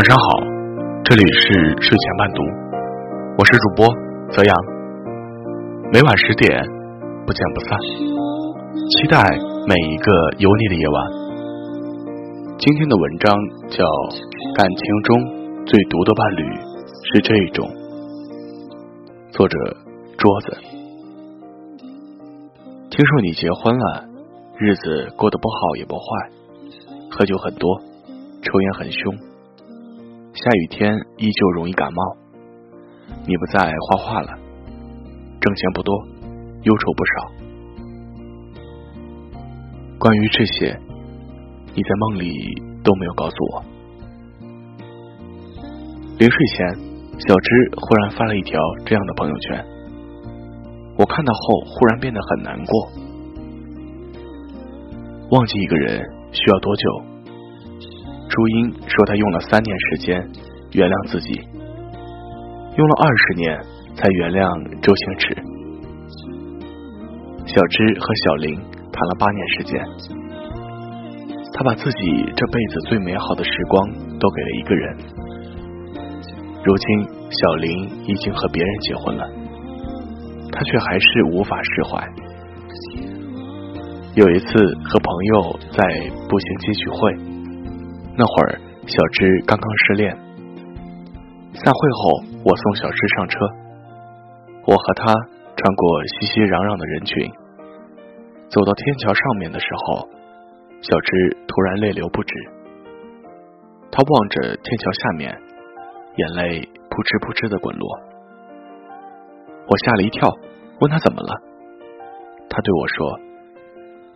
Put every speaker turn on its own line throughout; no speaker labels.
晚上好，这里是睡前伴读，我是主播泽阳，每晚十点不见不散，期待每一个有你的夜晚。今天的文章叫《感情中最毒的伴侣是这种》，作者桌子。听说你结婚了，日子过得不好也不坏，喝酒很多，抽烟很凶。下雨天依旧容易感冒，你不再画画了，挣钱不多，忧愁不少。关于这些，你在梦里都没有告诉我。临睡前，小芝忽然发了一条这样的朋友圈，我看到后忽然变得很难过。忘记一个人需要多久？朱茵说：“她用了三年时间原谅自己，用了二十年才原谅周星驰。”小芝和小林谈了八年时间，他把自己这辈子最美好的时光都给了一个人。如今，小林已经和别人结婚了，他却还是无法释怀。有一次和朋友在步行街聚会。那会儿，小芝刚刚失恋。散会后，我送小芝上车。我和她穿过熙熙攘攘的人群，走到天桥上面的时候，小芝突然泪流不止。她望着天桥下面，眼泪扑哧扑哧的滚落。我吓了一跳，问她怎么了。她对我说：“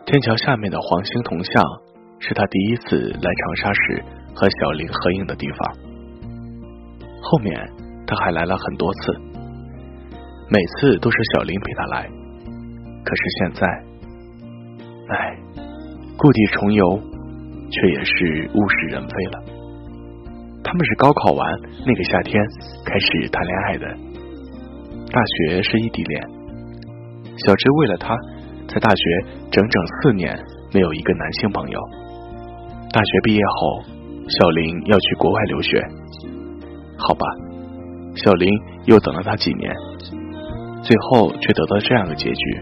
天桥下面的黄星铜像。”是他第一次来长沙时和小林合影的地方。后面他还来了很多次，每次都是小林陪他来。可是现在，唉，故地重游，却也是物是人非了。他们是高考完那个夏天开始谈恋爱的，大学是异地恋。小芝为了他，在大学整整四年没有一个男性朋友。大学毕业后，小林要去国外留学。好吧，小林又等了他几年，最后却得到这样的结局。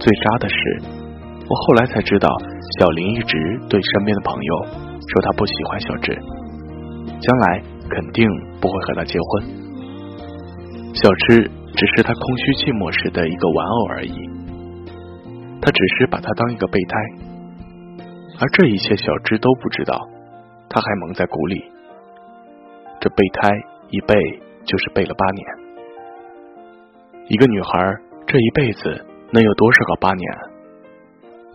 最渣的是，我后来才知道，小林一直对身边的朋友说他不喜欢小智，将来肯定不会和他结婚。小智只是他空虚寂寞时的一个玩偶而已，他只是把他当一个备胎。而这一切，小芝都不知道，他还蒙在鼓里。这备胎一备就是备了八年。一个女孩这一辈子能有多少个八年？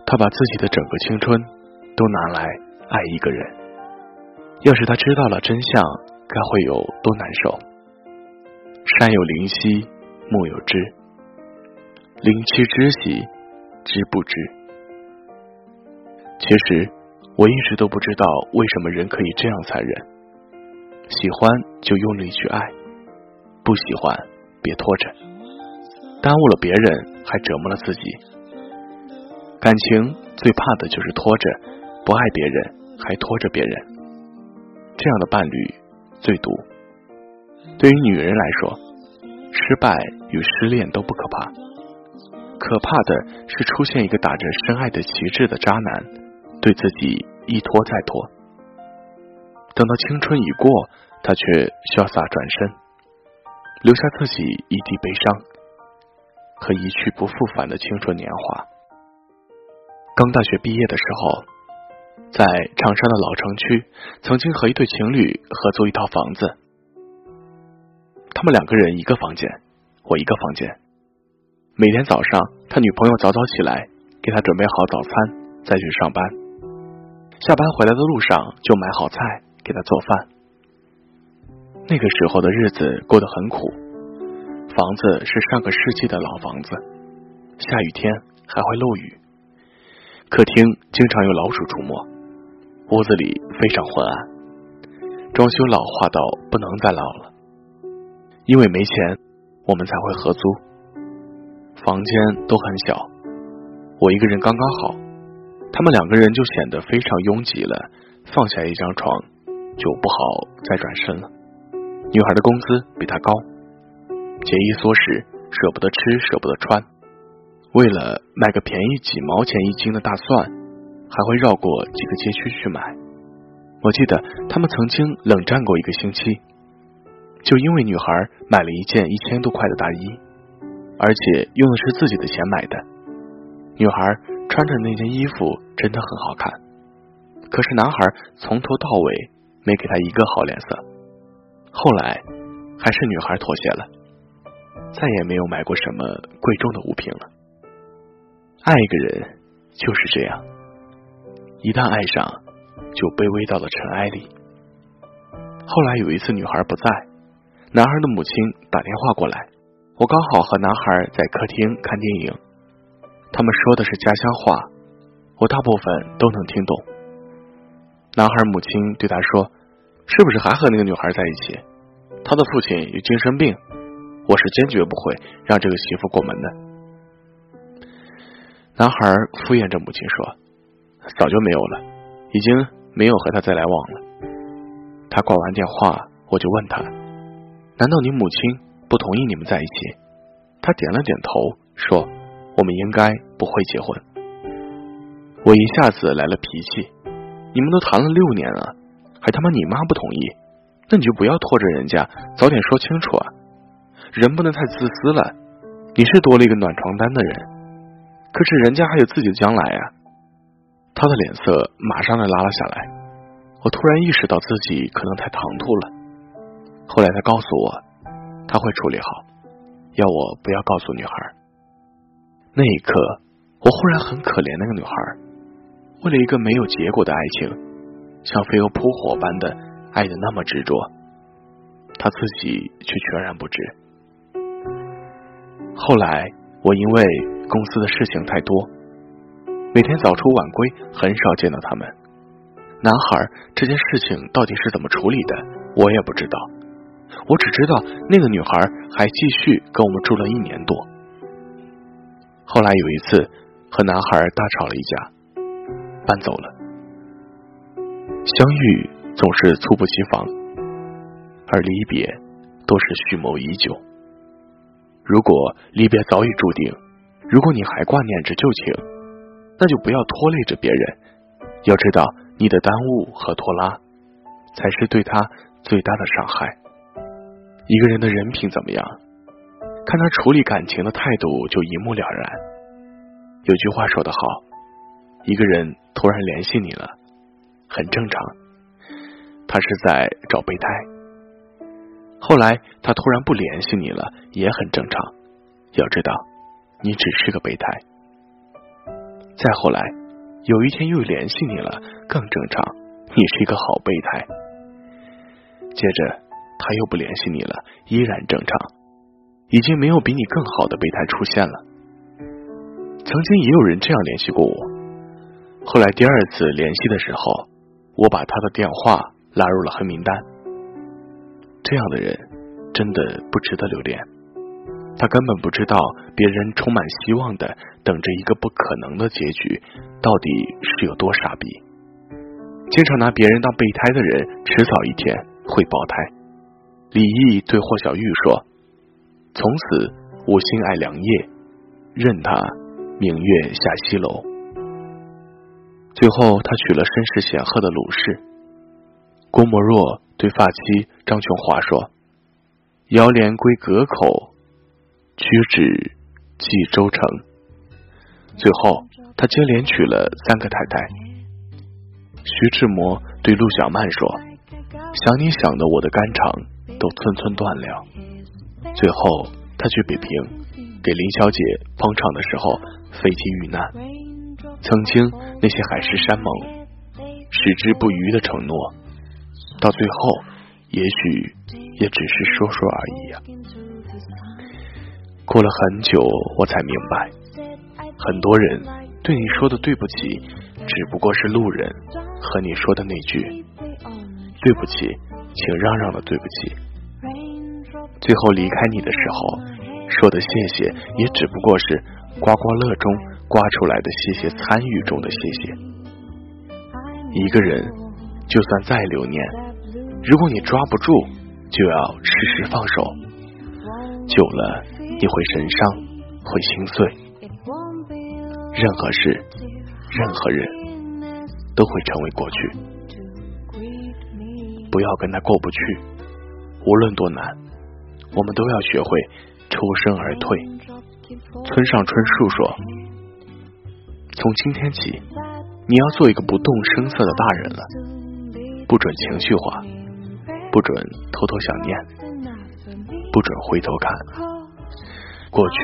她把自己的整个青春都拿来爱一个人。要是她知道了真相，该会有多难受？山有灵犀，木有枝，灵犀知兮，知不知？其实，我一直都不知道为什么人可以这样残忍。喜欢就用力去爱，不喜欢别拖着，耽误了别人还折磨了自己。感情最怕的就是拖着，不爱别人还拖着别人，这样的伴侣最毒。对于女人来说，失败与失恋都不可怕，可怕的是出现一个打着深爱的旗帜的渣男。对自己一拖再拖，等到青春已过，他却潇洒转身，留下自己一地悲伤和一去不复返的青春年华。刚大学毕业的时候，在长沙的老城区，曾经和一对情侣合租一套房子，他们两个人一个房间，我一个房间。每天早上，他女朋友早早起来，给他准备好早餐，再去上班。下班回来的路上就买好菜给他做饭。那个时候的日子过得很苦，房子是上个世纪的老房子，下雨天还会漏雨，客厅经常有老鼠出没，屋子里非常昏暗，装修老化到不能再老了。因为没钱，我们才会合租，房间都很小，我一个人刚刚好。他们两个人就显得非常拥挤了。放下一张床，就不好再转身了。女孩的工资比他高，节衣缩食，舍不得吃，舍不得穿，为了买个便宜几毛钱一斤的大蒜，还会绕过几个街区去买。我记得他们曾经冷战过一个星期，就因为女孩买了一件一千多块的大衣，而且用的是自己的钱买的。女孩穿着那件衣服真的很好看，可是男孩从头到尾没给她一个好脸色。后来还是女孩妥协了，再也没有买过什么贵重的物品了。爱一个人就是这样，一旦爱上，就卑微到了尘埃里。后来有一次女孩不在，男孩的母亲打电话过来，我刚好和男孩在客厅看电影。他们说的是家乡话，我大部分都能听懂。男孩母亲对他说：“是不是还和那个女孩在一起？他的父亲有精神病，我是坚决不会让这个媳妇过门的。”男孩敷衍着母亲说：“早就没有了，已经没有和他再来往了。”他挂完电话，我就问他：“难道你母亲不同意你们在一起？”他点了点头，说。我们应该不会结婚。我一下子来了脾气，你们都谈了六年了，还他妈你妈不同意，那你就不要拖着人家，早点说清楚啊！人不能太自私了。你是多了一个暖床单的人，可是人家还有自己的将来呀。他的脸色马上就拉了下来。我突然意识到自己可能太唐突了。后来他告诉我，他会处理好，要我不要告诉女孩。那一刻，我忽然很可怜那个女孩，为了一个没有结果的爱情，像飞蛾扑火般的爱的那么执着，她自己却全然不知。后来，我因为公司的事情太多，每天早出晚归，很少见到他们。男孩这件事情到底是怎么处理的，我也不知道。我只知道那个女孩还继续跟我们住了一年多。后来有一次和男孩大吵了一架，搬走了。相遇总是猝不及防，而离别都是蓄谋已久。如果离别早已注定，如果你还挂念着旧情，那就不要拖累着别人。要知道，你的耽误和拖拉，才是对他最大的伤害。一个人的人品怎么样？看他处理感情的态度，就一目了然。有句话说得好，一个人突然联系你了，很正常。他是在找备胎。后来他突然不联系你了，也很正常。要知道，你只是个备胎。再后来，有一天又联系你了，更正常。你是一个好备胎。接着他又不联系你了，依然正常。已经没有比你更好的备胎出现了。曾经也有人这样联系过我，后来第二次联系的时候，我把他的电话拉入了黑名单。这样的人真的不值得留恋，他根本不知道别人充满希望的等着一个不可能的结局，到底是有多傻逼。经常拿别人当备胎的人，迟早一天会爆胎。李毅对霍小玉说。从此无心爱良夜，任他明月下西楼。最后，他娶了身世显赫的鲁氏。郭沫若对发妻张琼华说：“遥怜归阁口，屈指寄州城。”最后，他接连娶了三个太太。徐志摩对陆小曼说：“想你想的，我的肝肠都寸寸断了。”最后，他去北平给林小姐捧场的时候，飞机遇难。曾经那些海誓山盟、矢志不渝的承诺，到最后也许也只是说说而已呀。过了很久，我才明白，很多人对你说的对不起，只不过是路人和你说的那句“对不起，请让让”的对不起。最后离开你的时候，说的谢谢，也只不过是刮刮乐中刮出来的谢谢，参与中的谢谢。一个人就算再留念，如果你抓不住，就要适时放手。久了，你会神伤，会心碎。任何事，任何人，都会成为过去。不要跟他过不去，无论多难，我们都要学会抽身而退。村上春树说：“从今天起，你要做一个不动声色的大人了，不准情绪化。”不准偷偷想念，不准回头看过去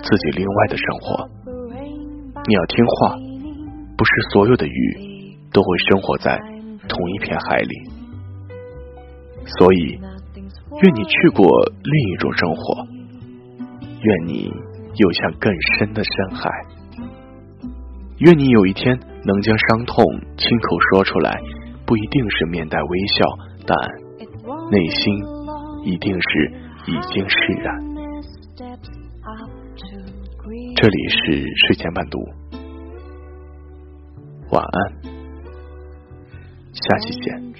自己另外的生活。你要听话，不是所有的鱼都会生活在同一片海里。所以，愿你去过另一种生活，愿你游向更深的深海，愿你有一天能将伤痛亲口说出来，不一定是面带微笑，但。内心一定是已经释然。这里是睡前伴读，晚安，下期见。